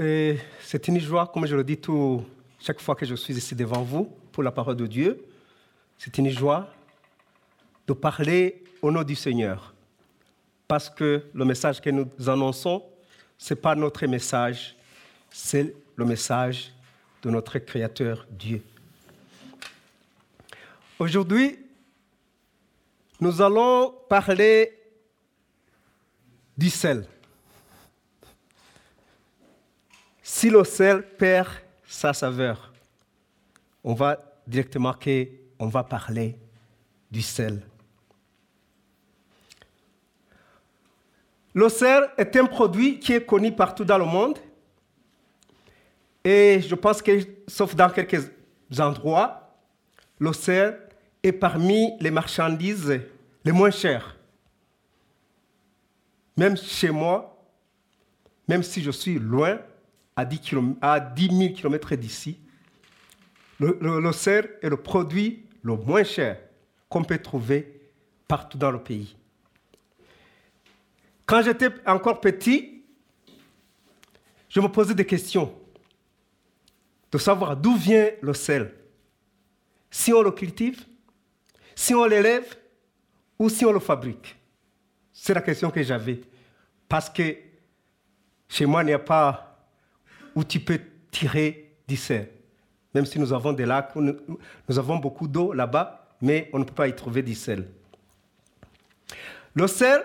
C'est une joie, comme je le dis tout, chaque fois que je suis ici devant vous pour la parole de Dieu. C'est une joie de parler au nom du Seigneur. Parce que le message que nous annonçons, ce n'est pas notre message, c'est le message de notre Créateur Dieu. Aujourd'hui, nous allons parler du sel. Si le sel perd sa saveur, on va directement marquer, on va parler du sel. Le sel est un produit qui est connu partout dans le monde. Et je pense que, sauf dans quelques endroits, le sel est parmi les marchandises les moins chères. Même chez moi, même si je suis loin, à 10, 000 km d'ici, le, le, cerf est le produit le moins cher qu'on peut trouver partout dans le pays. Quand j'étais encore petit, je me posais des questions de savoir d'où vient le sel. Si on le cultive, si on l'élève ou si on le fabrique. C'est la question que j'avais. Parce que chez moi, il n'y a pas où tu peux tirer du sel. Même si nous avons des lacs, nous avons beaucoup d'eau là-bas, mais on ne peut pas y trouver du sel. Le sel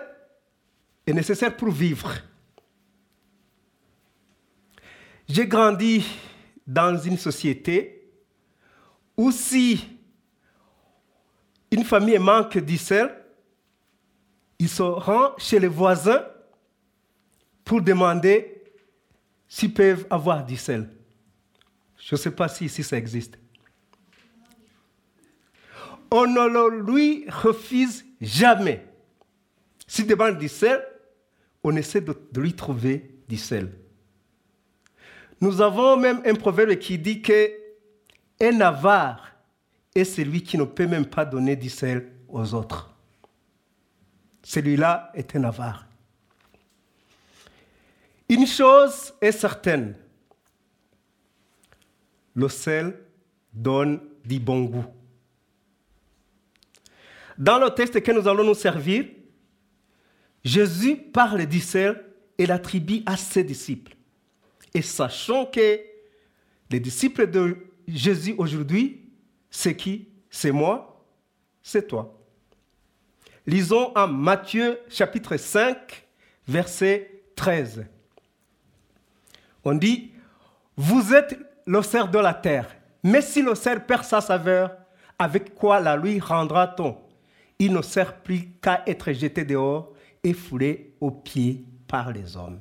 est nécessaire pour vivre. J'ai grandi dans une société où si une famille manque du sel, ils se rend chez les voisins pour demander s'ils peuvent avoir du sel. Je ne sais pas si ici ça existe. On ne lui refuse jamais. S'il demande du sel, on essaie de, lui trouver du sel. Nous avons même un proverbe qui dit que un avare est celui qui ne peut même pas donner du sel aux autres. Celui-là est un avare. Une chose est certaine, le sel donne du bon goût. Dans le texte que nous allons nous servir, Jésus parle du sel et l'attribue à ses disciples. Et sachant que les disciples de Jésus aujourd'hui, c'est qui? C'est moi, c'est toi. Lisons en Matthieu chapitre 5, verset 13. On dit, vous êtes le cerf de la terre. Mais si le cerf perd sa saveur, avec quoi la lui rendra-t-on? Il ne sert plus qu'à être jeté dehors et foulé aux pieds par les hommes.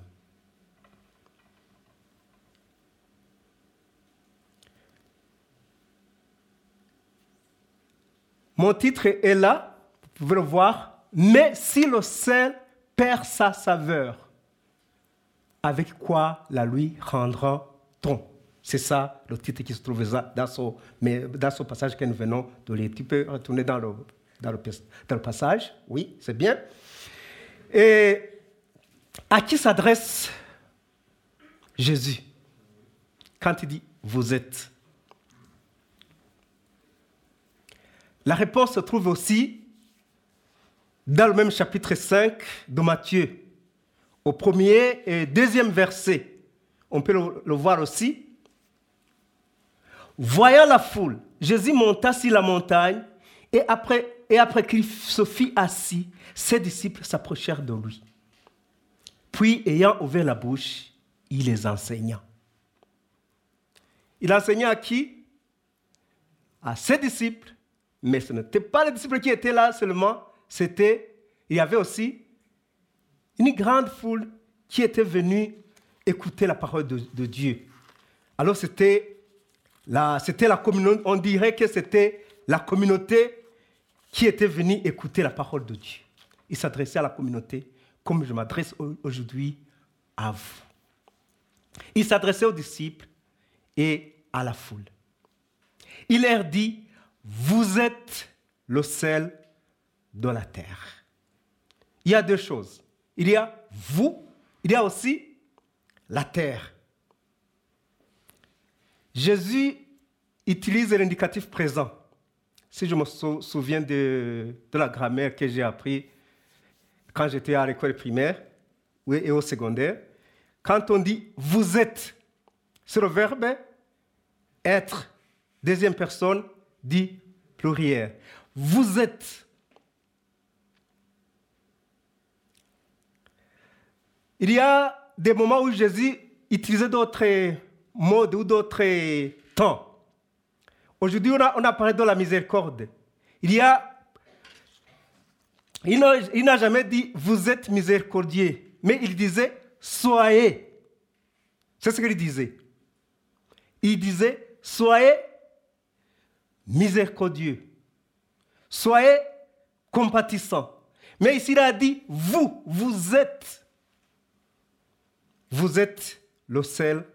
Mon titre est là, vous pouvez le voir. Mais si le sel perd sa saveur, avec quoi la lui rendra-t-on? C'est ça le titre qui se trouve dans ce, dans ce passage que nous venons de lire. Tu peux retourner dans le, dans le passage? Oui, c'est bien. Et à qui s'adresse Jésus quand il dit vous êtes La réponse se trouve aussi dans le même chapitre 5 de Matthieu au premier et deuxième verset. On peut le, voir aussi. Voyant la foule, Jésus monta sur la montagne et après, et après qu'il se fit assis, ses disciples s'approchèrent de lui. Puis, ayant ouvert la bouche, il les enseigna. Il enseigna à qui? À ses disciples. Mais ce n'étaient pas les disciples qui étaient là seulement, c'était, il y avait aussi une grande foule qui était venue écouter la parole de, Dieu. Alors c'était la, c'était la communauté, on dirait que c'était la communauté qui était venue écouter la parole de Dieu. Il s'adressait à la communauté comme je m'adresse aujourd'hui à vous. Il s'adressait aux disciples et à la foule. Il leur dit, vous êtes le sel de la terre. Il y a deux choses. Il y a vous, il y a aussi la terre. Jésus utilise l'indicatif présent. Si je me souviens de, la grammaire que j'ai appris quand j'étais à l'école primaire et au secondaire, quand on dit vous êtes, c'est le verbe être. Deuxième personne dit pluriel. Vous êtes. Il y a des moments où Jésus utilisait d'autres mots ou d'autres temps. Aujourd'hui, on a, parlé de la miséricorde. Il n'a jamais dit vous êtes miséricordieux, mais il disait soyez. C'est ce qu'il disait. Il disait soyez miséricordieux, soyez compatissant. Mais ici, il a dit vous, vous êtes. Vous êtes le sel.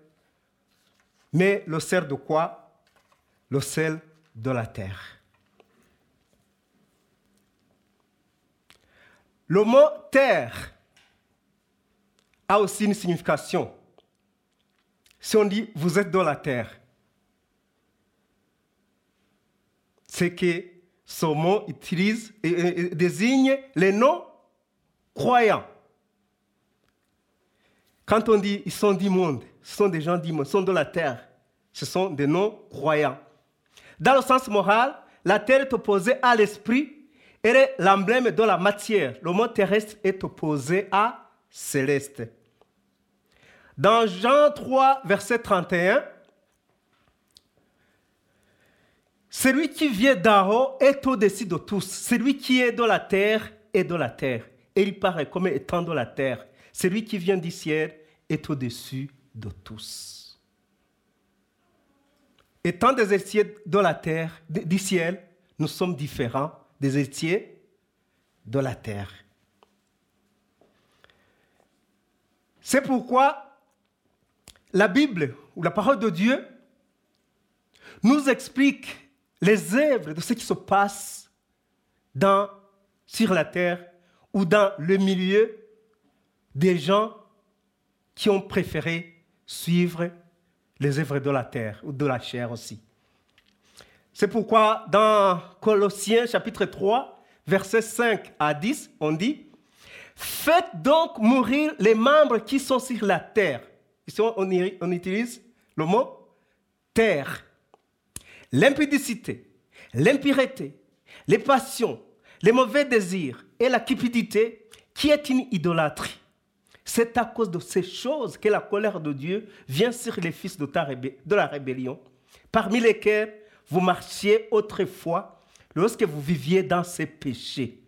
Mais le sel de quoi? Le sel de la terre. Le mot terre a aussi une signification. Si on dit vous êtes dans la terre, c'est que ce mot utilise et, désigne les non-croyants. Quand on dit ils sont d'immondes, ce sont des gens d'immondes, ce sont de la terre, ce sont des non-croyants. Dans le sens moral, la terre est opposée à l'esprit elle est l'emblème de la matière. Le mot terrestre est opposé à céleste. Dans Jean 3, verset 31, celui qui vient d'en haut est au-dessus de tous. Celui qui est de la terre est de la terre. Et il paraît comme étant de la terre. Celui qui vient du ciel est au-dessus de tous. Étant des héritiers de la terre, du ciel, nous sommes différents des héritiers de la terre. C'est pourquoi la Bible ou la parole de Dieu nous explique les œuvres de ce qui se passe dans, sur la terre ou dans le milieu des gens qui ont préféré suivre les œuvres de la terre ou de la chair aussi. C'est pourquoi dans Colossiens chapitre 3, versets 5 à 10, on dit, Faites donc mourir les membres qui sont sur la terre. Ici, on, utilise le mot terre. L'impudicité, l'impureté, les passions, les mauvais désirs et la cupidité, qui est une idolâtrie. C'est à cause de ces choses que la colère de Dieu vient sur les fils de, la rébellion, parmi lesquels vous marchiez autrefois lorsque vous viviez dans ces péchés.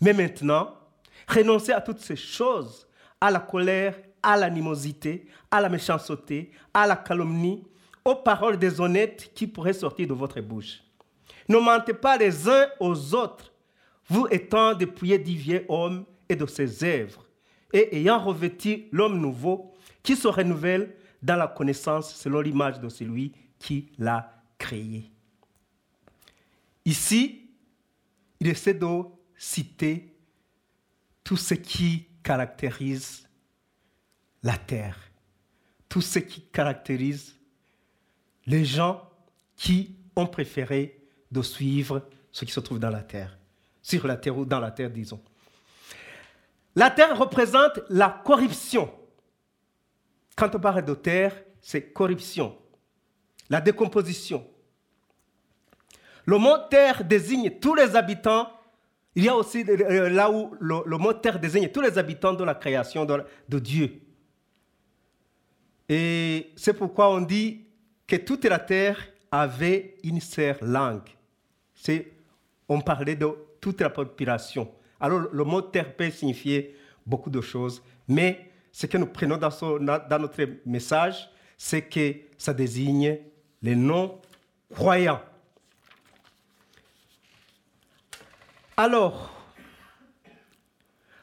Mais maintenant, renoncez à toutes ces choses, à la colère, à l'animosité, à la méchanceté, à la calomnie, aux paroles déshonnêtes qui pourraient sortir de votre bouche. Ne mentez pas les uns aux autres, vous étant dépouillés du vieux homme et de ses œuvres, et ayant revêtu l'homme nouveau qui se renouvelle dans la connaissance selon l'image de celui qui l'a créé. Ici, il essaie de citer tout ce qui caractérise la terre, tout ce qui caractérise les gens qui ont préféré de suivre ce qui se trouve dans la terre, sur la terre ou dans la terre, disons. La terre représente la corruption. Quand on parle de terre, c'est corruption, la décomposition, le mot terre désigne tous les habitants. Il y a aussi euh, euh, là où le, mot terre désigne tous les habitants de la création de, de Dieu. Et c'est pourquoi on dit que toute la terre avait une seule langue. On parlait de toute la population. Alors le mot terre peut signifier beaucoup de choses, mais ce que nous prenons dans, notre message, c'est que ça désigne les non-croyants. Alors,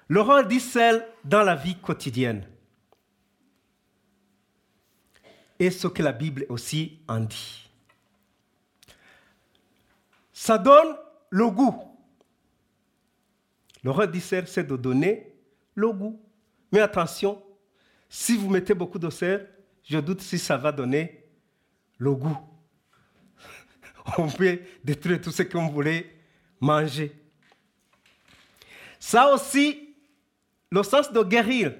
le rôle d'Israël dans la vie quotidienne. Et ce que la Bible aussi en dit. Ça donne le goût. Le rôle d'Israël, c'est de donner le goût. Mais attention, si vous mettez beaucoup de sel, je doute si ça va donner le goût. On peut détruire tout ce qu'on voulait manger. Ça aussi, le sens de guérir.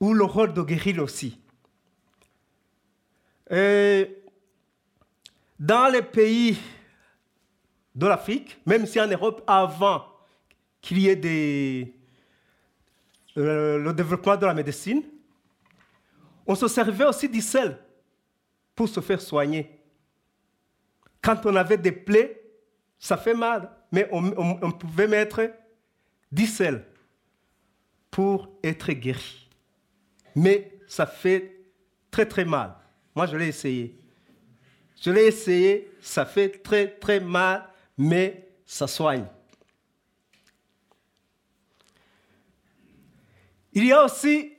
Ou le rôle de guérir aussi. dans les pays de l'Afrique, même si en Europe, avant qu'il y ait euh, le développement de la médecine, on se servait aussi du sel pour se faire soigner. Quand on avait des plaies, ça fait mal, mais on, pouvait mettre du sel pour être guéri. Mais ça fait très très mal. Moi, je l'ai essayé. Je l'ai essayé, ça fait très très mal, mais ça soigne. Il y a aussi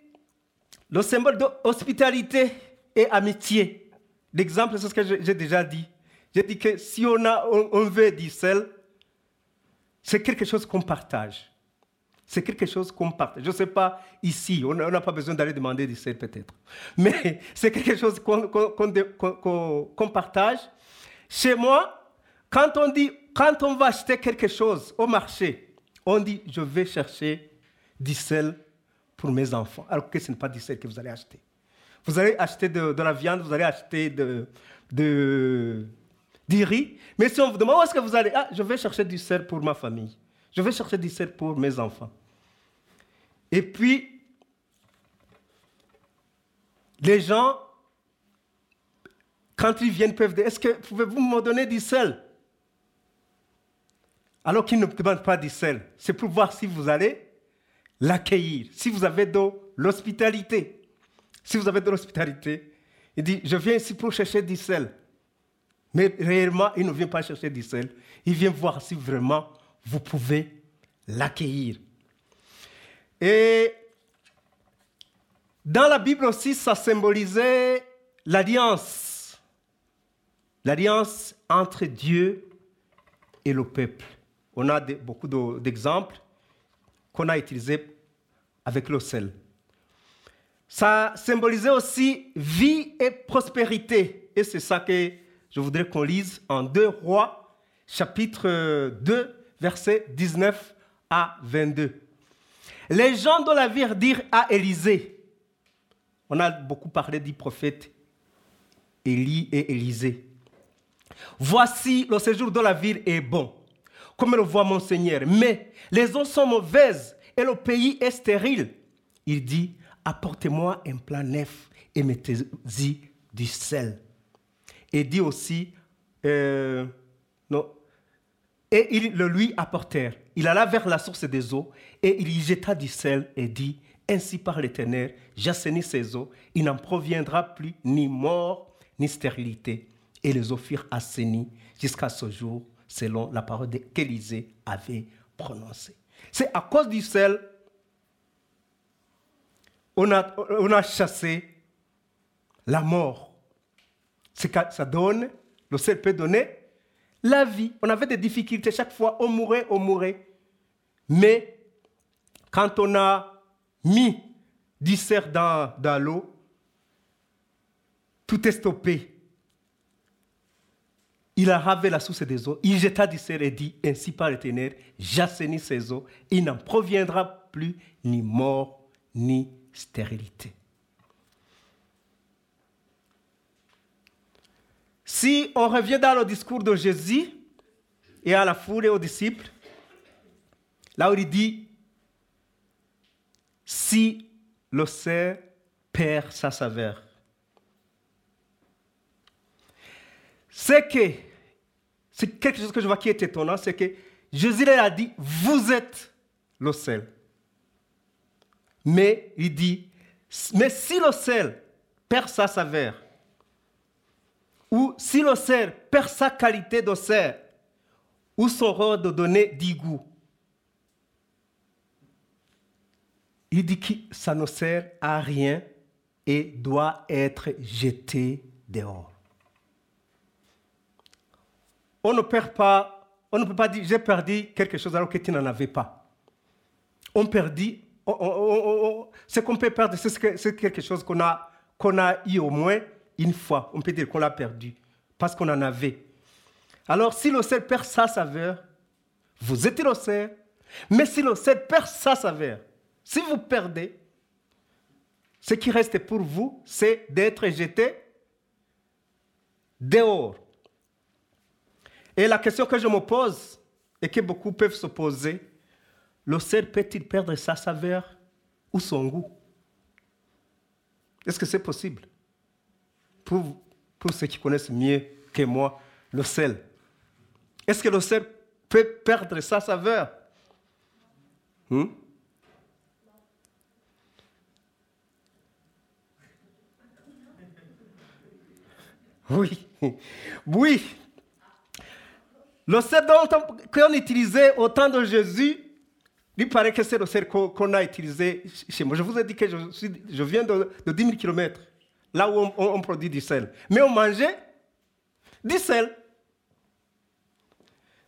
le symbole d'hospitalité et amitié. L'exemple, c'est ce que j'ai déjà dit. J'ai dit que si on, a, on, veut du sel, c'est quelque chose qu'on partage. C'est quelque chose qu'on partage. Je ne sais pas ici, on n'a pas besoin d'aller demander du sel peut-être. Mais c'est quelque chose qu'on partage. Chez moi, quand on dit, quand on va acheter quelque chose au marché, on dit, je vais chercher du sel pour mes enfants, alors que ce n'est pas du sel que vous allez acheter. Vous allez acheter de, la viande, vous allez acheter du riz, mais si on vous demande où est-ce que vous allez, ah, je vais chercher du sel pour ma famille, je vais chercher du sel pour mes enfants. Et puis, les gens, quand ils viennent, peuvent dire, est-ce que pouvez-vous me donner du sel? Alors qu'ils ne demandent pas du sel. C'est pour voir si vous allez l'accueillir. Si vous avez de l'hospitalité, si vous avez de l'hospitalité, il dit, je viens ici pour chercher du sel. Mais réellement, il ne vient pas chercher du sel. Il vient voir si vraiment vous pouvez l'accueillir. Et dans la Bible aussi, ça symbolisait l'alliance. L'alliance entre Dieu et le peuple. On a beaucoup d'exemples qu'on a utilisé avec le sel. Ça symbolisait aussi vie et prospérité. Et c'est ça que je voudrais qu'on lise en 2 Rois, chapitre 2, versets 19 à 22. Les gens de la ville dirent à Élisée, on a beaucoup parlé du prophète Élie et Élisée. Voici le séjour de la ville est bon comme le voit mon Seigneur. Mais les eaux sont mauvaises et le pays est stérile. Il dit, apportez-moi un plat neuf et mettez-y du sel. Et dit aussi, euh, non, et ils le lui apportèrent. Il alla vers la source des eaux et il y jeta du sel et dit, ainsi par l'Éternel, j'assainis ces eaux, il n'en proviendra plus ni mort ni stérilité. Et les eaux furent assainies jusqu'à ce jour selon la parole qu'Élisée avait prononcée. C'est à cause du sel on a, chassé la mort. ça donne, le sel peut donner la vie. On avait des difficultés chaque fois, on mourait, on mourait. Mais quand on a mis du sel dans l'eau, tout est stoppé il a ravé la source des eaux, il jeta du sel et dit, ainsi par l'Éternel, j'assainis ces eaux, il n'en proviendra plus ni mort ni stérilité. Si on revient dans le discours de Jésus et à la foule et aux disciples, là où il dit, si le cerf perd sa saveur, c'est que, c'est quelque chose que je vois qui est étonnant, c'est que Jésus a dit, vous êtes le sel. Mais il dit, mais si le sel perd sa saveur, ou si le sel perd sa qualité de sel, ou son de donner du goût, il dit que ça ne sert à rien et doit être jeté dehors. On ne perd pas, on ne peut pas dire j'ai perdu quelque chose alors que tu n'en avais pas. On perdit, ce qu'on peut perdre, c'est quelque chose qu'on a, qu'on a eu au moins une fois. On peut dire qu'on l'a perdu parce qu'on en avait. Alors si le sel perd sa saveur, vous êtes innocent. Mais si le sel perd sa saveur, si vous perdez, ce qui reste pour vous, c'est d'être jeté dehors. Et la question que je me pose, et que beaucoup peuvent se poser, le sel peut-il perdre sa saveur ou son goût? Est-ce que c'est possible? Pour, pour ceux qui connaissent mieux que moi le sel, est-ce que le sel peut perdre sa saveur? Hmm? Oui, oui. Le sel qu'on utilisait au temps de Jésus, il paraît que c'est le sel qu'on a utilisé chez moi. Je vous ai dit que je, viens de, 10 000 km, là où on, produit du sel. Mais on mangeait du sel.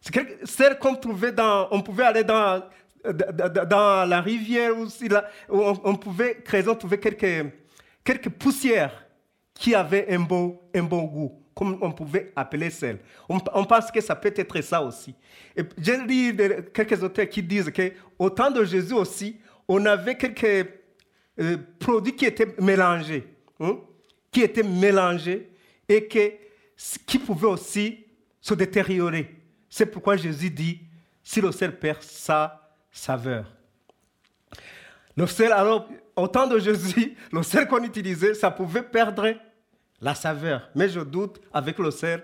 C'est sel qu'on trouvait dans. On pouvait aller dans, dans la rivière aussi, là, où on, pouvait, on trouvait quelques, quelques poussières qui avaient un bon, un bon goût, comme on pouvait appeler sel. On, pense que ça peut être ça aussi. J'ai lu quelques auteurs qui disent qu'au temps de Jésus aussi, on avait quelques euh, produits qui étaient mélangés, hein, qui étaient mélangés et que, qui pouvaient aussi se détériorer. C'est pourquoi Jésus dit, si le sel perd sa saveur. Le sel, alors, au temps de Jésus, le sel qu'on utilisait, ça pouvait perdre la saveur. Mais je doute avec le sel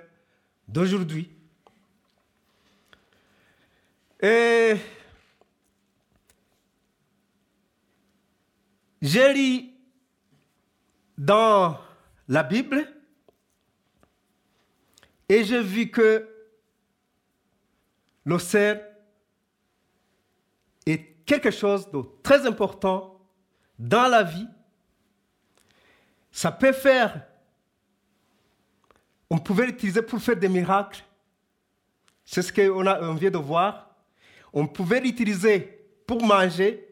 d'aujourd'hui. Et j'ai lu dans la Bible et j'ai vu que le sel est quelque chose de très important dans la vie. Ça peut faire on pouvait l'utiliser pour faire des miracles. C'est ce qu'on vient de voir. On pouvait l'utiliser pour manger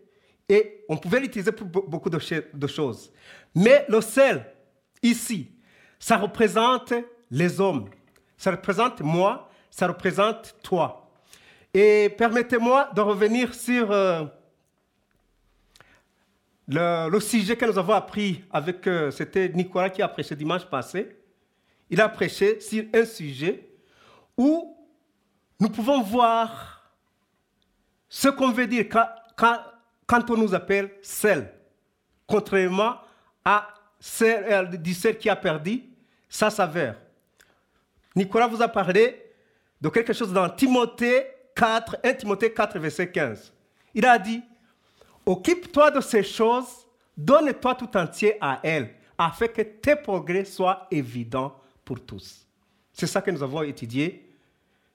et on pouvait l'utiliser pour beaucoup de choses. Mais le sel, ici, ça représente les hommes. Ça représente moi, ça représente toi. Et permettez-moi de revenir sur euh, le, sujet que nous avons appris avec, euh, c'était Nicolas qui a prêché dimanche passé il a prêché sur un sujet où nous pouvons voir ce qu'on veut dire quand, on nous appelle sel, contrairement à celle, sel qui a perdu sa saveur. Nicolas vous a parlé de quelque chose dans Timothée 4, 1 Timothée 4, verset 15. Il a dit, occupe-toi de ces choses, donne-toi tout entier à elles, afin que tes progrès soient évidents tous. C'est ça que nous avons étudié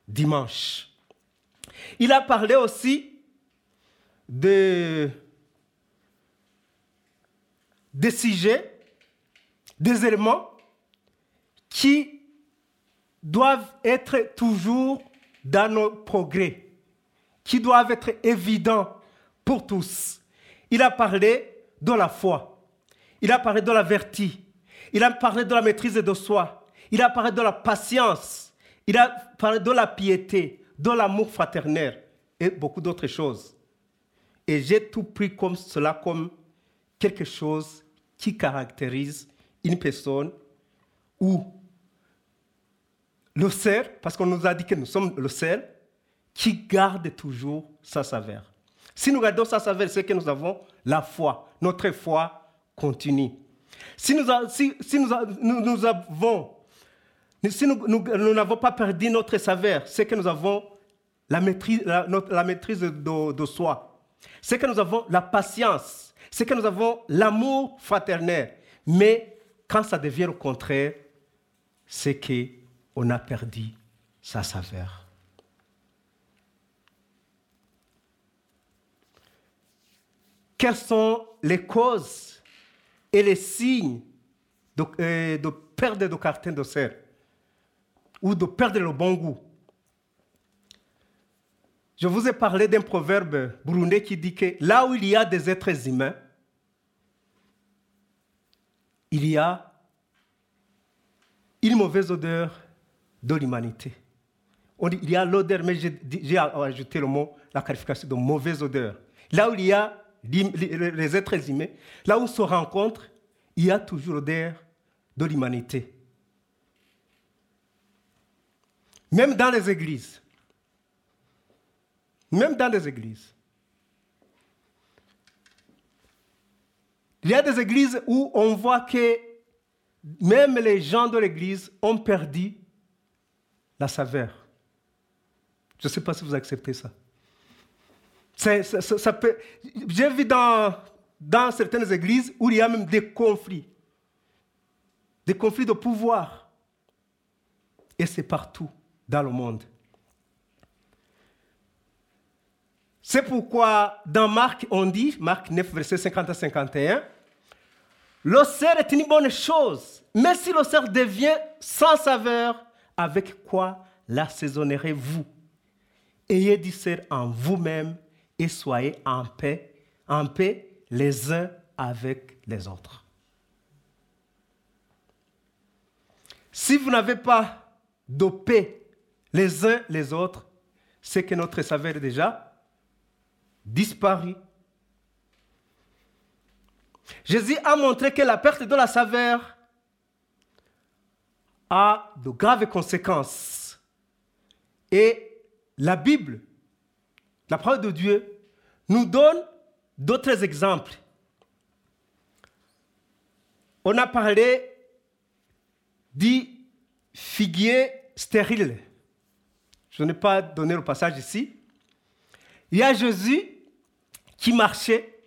dimanche. Il a parlé aussi de, des sujets, des éléments qui doivent être toujours dans nos progrès, qui doivent être évidents pour tous. Il a parlé de la foi, il a parlé de la vertu, il a parlé de la maîtrise de soi, il a parlé de la patience. Il a parlé de la piété, de l'amour fraternel et beaucoup d'autres choses. Et j'ai tout pris comme cela comme quelque chose qui caractérise une personne ou le cerf, parce qu'on nous a dit que nous sommes le cerf, qui garde toujours sa saveur. Si nous gardons sa saveur, c'est que nous avons la foi. Notre foi continue. Si nous, si, nous avons si nous n'avons pas perdu notre saveur, c'est que nous avons la maîtrise, de, soi. C'est que nous avons la patience. c'est que nous avons l'amour fraternel. Mais quand ça devient le contraire, c'est qu'on a perdu sa saveur. Quelles sont les causes et les signes de, euh, de perdre de carton de serre ou de perdre le bon goût Je vous ai parlé d'un proverbe burundais qui dit que là où il y a des êtres humains, il y a une mauvaise odeur de l'humanité. Il y a l'odeur, mais j'ai ajouté le mot, la qualification de mauvaise odeur. Là où il y a les êtres humains, là où on se rencontre, il y a toujours l'odeur de l'humanité. Même dans les églises. Même dans les églises. Il y a des églises où on voit que même les gens de l'église ont perdu la saveur. Je ne sais pas si vous acceptez ça. J'ai vu dans, dans certaines églises où il y a même des conflits. Des conflits de pouvoir. Et c'est partout dans le monde. C'est pourquoi dans Marc, on dit, Marc 9, verset 50 à 51, le cerf est une bonne chose, mais si cerf devient sans saveur, avec quoi l'assaisonnerez-vous? Ayez du cerf en vous-même et soyez en paix, en paix les uns avec les autres. Si vous n'avez pas de paix les uns les autres, c'est que notre saveur déjà disparu. Jésus a montré que la perte de la saveur a de graves conséquences. Et la Bible, la parole de Dieu, nous donne d'autres exemples. On a parlé du figuier stérile. Je n'ai pas donné le passage ici. Il y a Jésus qui marchait.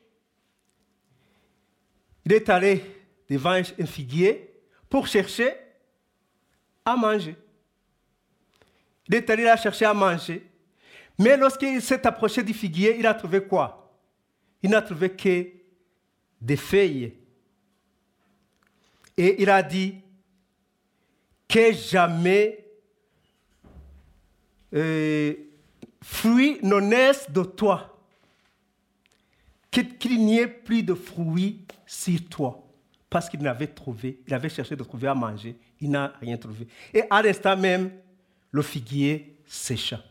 Il est allé devant un figuier pour chercher à manger. Il est allé là chercher à manger. Mais lorsqu'il s'est approché du figuier, il a trouvé quoi? Il n'a trouvé que des feuilles. Et il a dit que jamais fruits ne naissent de toi. Qu'il n'y ait plus de fruits sur toi. Parce qu'il n'avait trouvé, il avait cherché de trouver à manger, il n'a rien trouvé. Et à l'instant même, le figuier sécha.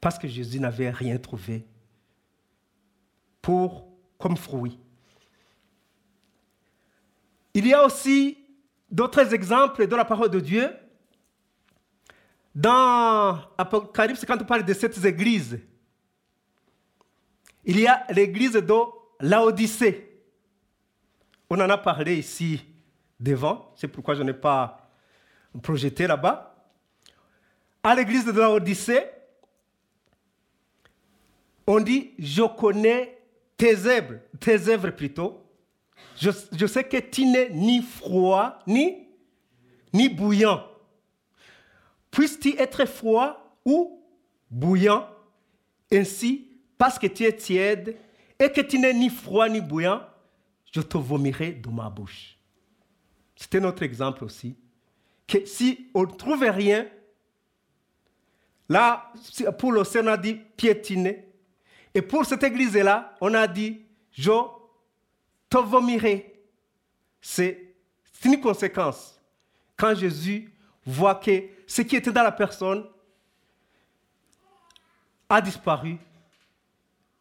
Parce que Jésus n'avait rien trouvé pour, comme fruit. Il y a aussi d'autres exemples de la parole de Dieu. Dans Apocalypse, quand on parle de cette église, il y a l'église de Laodicée. On en a parlé ici devant, c'est pourquoi je n'ai pas projeté là-bas. À l'église de Laodicée, on dit Je connais tes œuvres, tes œuvres plutôt. Je, je sais que tu n'es ni froid, ni, ni bouillant. Puisses-tu être froid ou bouillant Ainsi, parce que tu es tiède et que tu n'es ni froid ni bouillant, je te vomirai de ma bouche. C'était notre exemple aussi. Que si on ne trouve rien, là, pour le on a dit piétiner. Et pour cette église-là, on a dit, je te vomirai. C'est une conséquence. Quand Jésus voit que ce qui était dans la personne a disparu,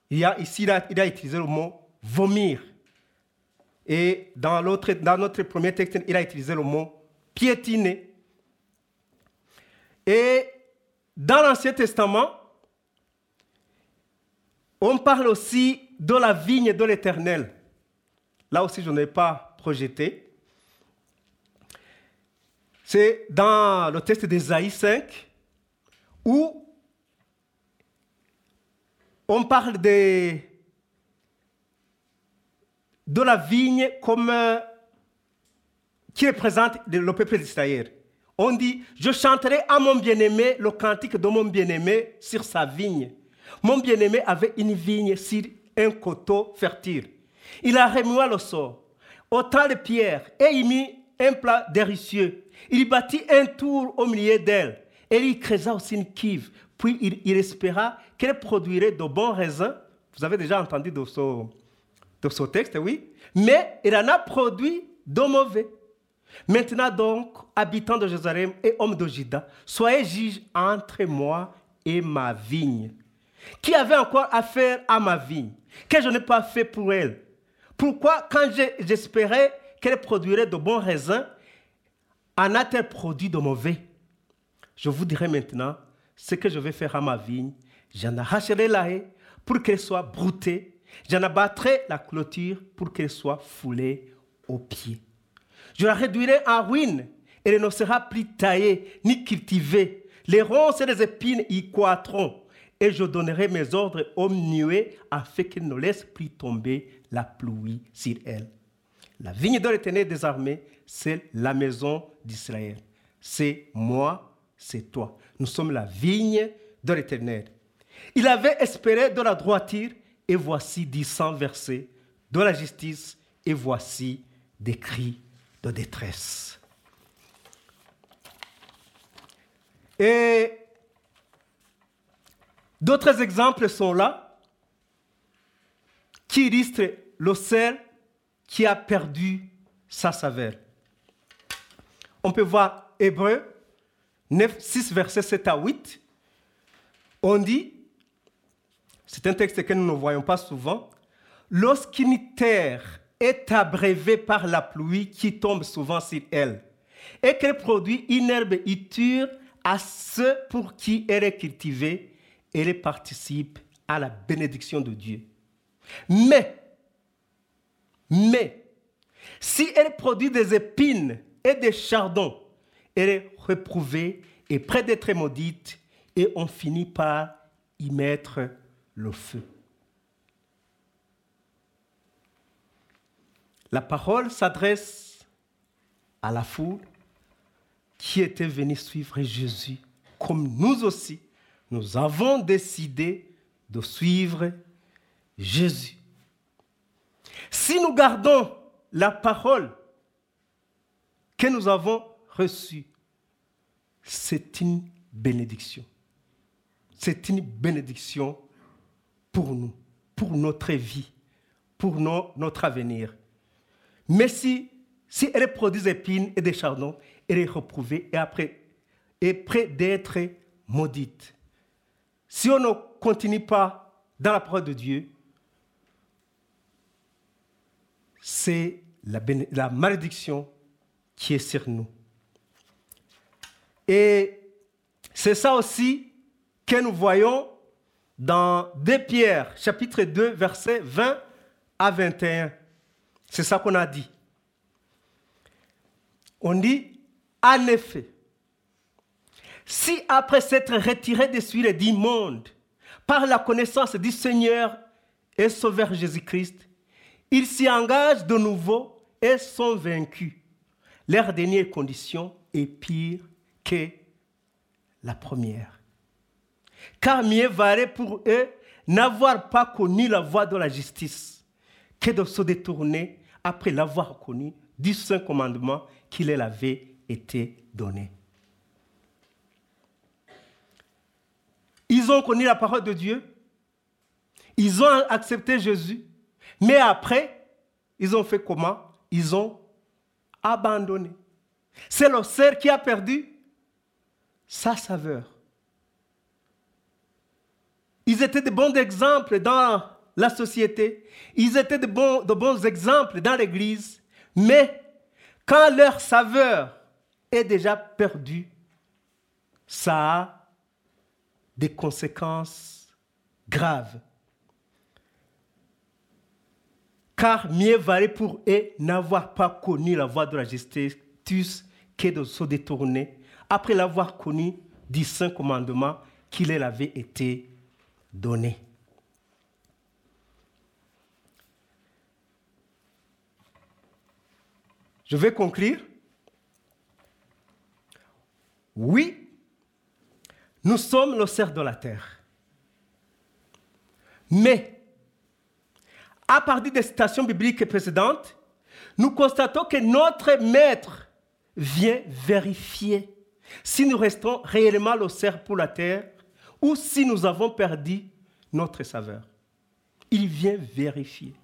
il a, ici, il a, utilisé le mot vomir. Et dans, dans notre premier texte, il a utilisé le mot piétiner. Et dans l'Ancien Testament, on parle aussi de la vigne de l'Éternel. Là aussi, je n'ai pas projeté. C'est dans le texte d'Ésaïe 5 où on parle de, la vigne comme euh, qui représente le peuple d'Israël. On dit, je chanterai à mon bien-aimé le cantique de mon bien-aimé sur sa vigne. Mon bien-aimé avait une vigne sur un coteau fertile. Il a remué le sort, autant de pierres, et il mit un plat délicieux. Il bâtit un tour au milieu d'elle, et il creusa aussi une cuve. Puis il, espéra qu'elle produirait de bons raisins. Vous avez déjà entendu de ce, de ce texte, oui. Mais il en a produit de mauvais. Maintenant donc, habitants de Jérusalem et hommes de Juda, soyez juges entre moi et ma vigne. Qui avait encore affaire à ma vigne? Que je n'ai pas fait pour elle Pourquoi, quand j'espérais qu'elle produirait de bons raisins, en a-t-elle produit de mauvais Je vous dirai maintenant ce que je vais faire à ma vigne. J'en arracherai la haie pour qu'elle soit broutée. J'en abattrai la clôture pour qu'elle soit foulée aux pieds. Je la réduirai en ruine. Elle ne sera plus taillée ni cultivée. Les ronces et les épines y croîtront. Et je donnerai mes ordres aux nuées afin qu'elles ne laissent plus tomber la pluie sur elle. La vigne de l'éternel des armées, c'est la maison d'Israël. C'est moi, c'est toi. Nous sommes la vigne de l'éternel. Il avait espéré de la droiture, et voici dix cents versets, de la justice, et voici des cris de détresse. Et d'autres exemples sont là qui illustrent le sel qui a perdu sa saveur. On peut voir Hébreu 9, 6, versets 7 à 8. On dit, c'est un texte que nous ne voyons pas souvent, lorsqu'une terre est abrévée par la pluie qui tombe souvent sur elle, et qu'elle produit une herbe iture à ceux pour qui elle est cultivée, elle participe à la bénédiction de Dieu. Mais, mais, si elle produit des épines et des chardons, elle est reprouvée et près d'être maudite, et on finit par y mettre le feu. La parole s'adresse à la foule qui était venue suivre Jésus, comme nous aussi, nous avons décidé de suivre Jésus. Si nous gardons la parole que nous avons reçue, c'est une bénédiction. C'est une bénédiction pour nous, pour notre vie, pour notre avenir. Mais si, si elle produit des épines et des chardons, elle est reprouvée et après est prête d'être maudite. Si on ne continue pas dans la parole de Dieu, c'est la, malédiction qui est sur nous. Et c'est ça aussi que nous voyons dans 2 Pierre, chapitre 2, versets 20 à 21. C'est ça qu'on a dit. On dit, en effet, si après s'être retiré des suites du monde, par la connaissance du Seigneur et Sauveur Jésus-Christ, ils s'y engagent de nouveau et sont vaincus, leur dernière condition est pire que la première. Car mieux valait pour eux n'avoir pas connu la voie de la justice que de se détourner après l'avoir connu du saint commandement qui leur avait été donné. Ils ont connu la parole de Dieu, ils ont accepté Jésus, mais après, ils ont fait comment? Ils ont abandonné. C'est le cerf qui a perdu sa saveur. Ils étaient de bons exemples dans la société. Ils étaient de bons, de bons exemples dans l'Église. Mais quand leur saveur est déjà perdue, ça a des conséquences graves. Car mieux valait pour eux n'avoir pas connu la voie de la justice que de se détourner après l'avoir connu du saint commandement qui leur avait été donné. Je vais conclure. Oui, nous sommes le cerf de la terre. Mais, à partir des citations bibliques précédentes, nous constatons que notre maître vient vérifier si nous restons réellement le cerf pour la terre ou si nous avons perdu notre saveur. Il vient vérifier.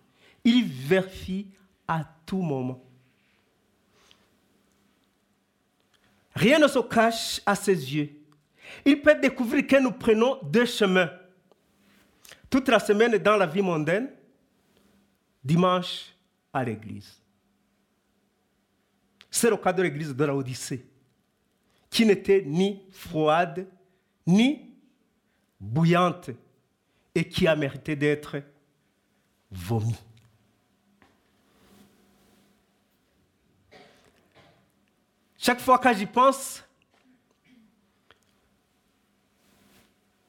Il vérifie à tout moment. Rien ne se cache à ses yeux. Il peut découvrir que nous prenons deux chemins. Toute la semaine dans la vie mondaine, dimanche à l'église. C'est le cas de l'église de la Odyssée, qui n'était ni froide, ni bouillante, et qui a mérité d'être vomi. Chaque fois que j'y pense,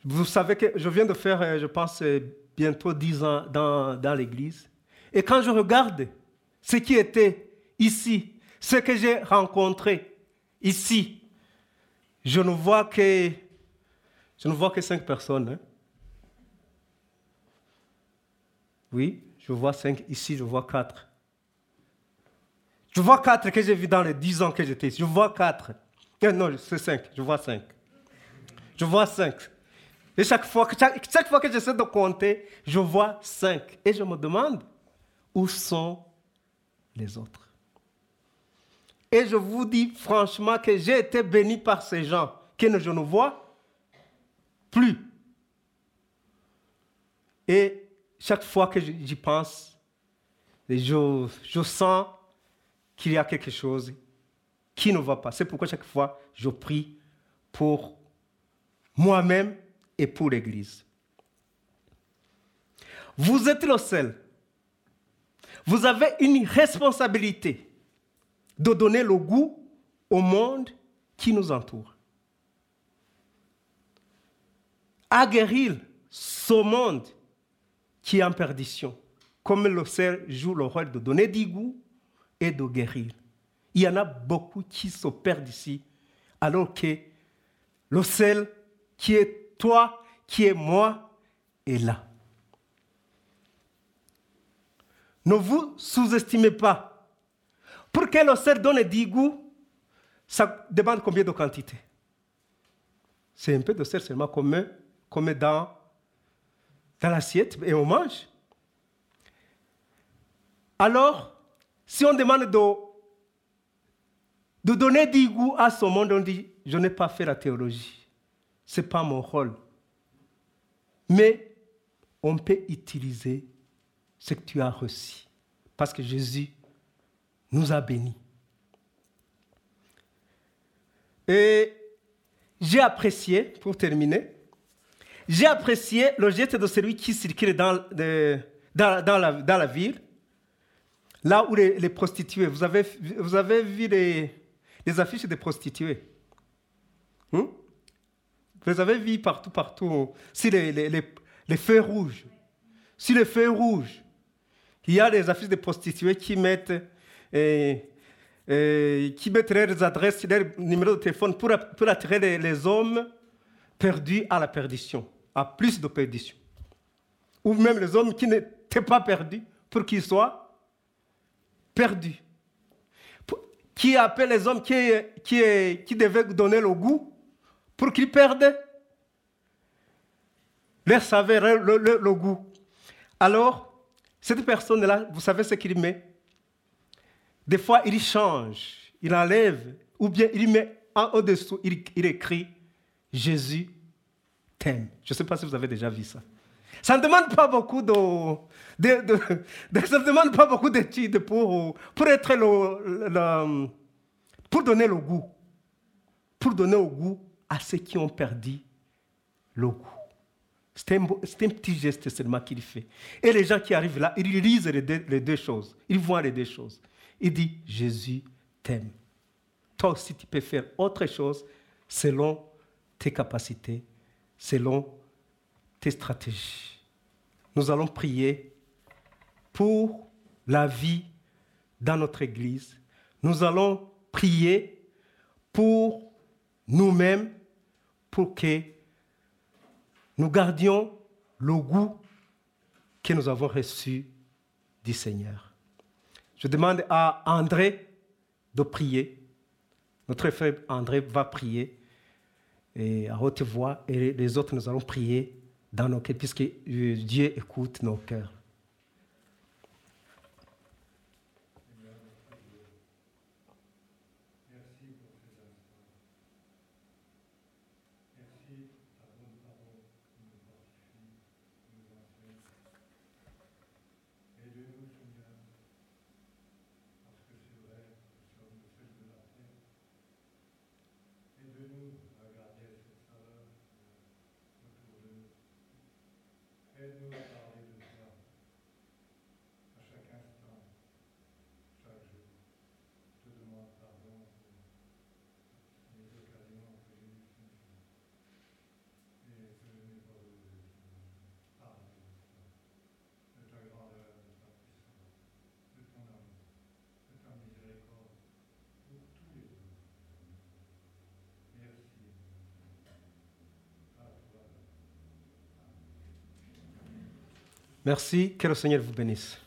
vous savez que je viens de faire, euh, je pense, euh, bientôt dix ans dans, dans l'église. Et quand je regarde ce qui était ici, ce que j'ai rencontré ici, je ne vois que, je ne vois que cinq personnes. Hein. Oui, je vois cinq. Ici, je vois quatre. Je vois quatre que j'ai vu dans les dix ans que j'étais ici. Je vois quatre. Eh, non, c'est cinq. Je vois cinq. Je vois cinq. Et chaque fois, que, chaque, fois que j'essaie de compter, je vois cinq. Et je me demande, où sont les autres Et je vous dis franchement que j'ai été béni par ces gens que je ne vois plus. Et chaque fois que j'y pense, je, je sens qu'il y a quelque chose qui ne va pas. C'est pourquoi chaque fois, je prie pour moi-même et pour l'Église. Vous êtes le seul. Vous avez une responsabilité de donner le goût au monde qui nous entoure. À guérir ce monde qui est en perdition. Comme le sel joue le rôle de donner du goût et de guérir. Il y en a beaucoup qui se perdent ici, alors que le sel qui est toi, qui est moi, est là. Ne vous sous-estimez pas. Pour le sel donne du goût, ça demande combien de quantité? C'est un peu de sel seulement comme, comme dans dans l'assiette et on mange. Alors, si on demande de, donner du goût à ce monde, on dit, je n'ai pas fait la théologie. Ce n'est pas mon rôle. Mais on peut utiliser ce que tu as reçu. Parce que Jésus nous a bénis. Et j'ai apprécié, pour terminer, j'ai apprécié le geste de celui qui circule dans, la, ville, là où les, prostituées, vous avez, vous avez vu les, affiches des prostituées? Hmm? Vous avez vues partout, partout, sur les, les, feux rouges. Sur les feux rouges, il y a des affiches de prostituées qui mettent, eh, eh, qui mettent leurs adresses, leurs numéros de téléphone pour, pour attirer les hommes perdus à la perdition à plus de perdition. Ou même les hommes qui n'étaient pas perdus pour qu'ils soient perdus. Qui appelle les hommes qui, qui, qui devaient donner le goût pour qu'ils perdent leur saveur, le, le, goût. Alors, cette personne-là, vous savez ce qu'il met? Des fois, il change, il enlève, ou bien il met en au-dessous, il, il écrit Jésus t'aime. Je ne sais pas si vous avez déjà vu ça. Ça ne demande pas beaucoup de, ça ne demande pas beaucoup d'études pour, pour être le, pour donner le goût, pour donner le goût à ceux qui ont perdu le goût. C'est un, petit geste seulement qu'il fait. Et les gens qui arrivent là, ils lisent les deux, les deux choses. Ils voient les deux choses. Il dit, Jésus t'aime. Toi aussi, tu peux faire autre chose selon tes capacités selon tes stratégies. Nous allons prier pour la vie dans notre Église, nous allons prier pour nous-mêmes, pour que nous gardions le goût que nous avons reçu du Seigneur. Je demande à André de prier. Notre frère André va prier à haute voix et les autres nous allons prier dans nos cœurs puisque Dieu écoute nos cœurs. Merci, que le Seigneur vous bénisse.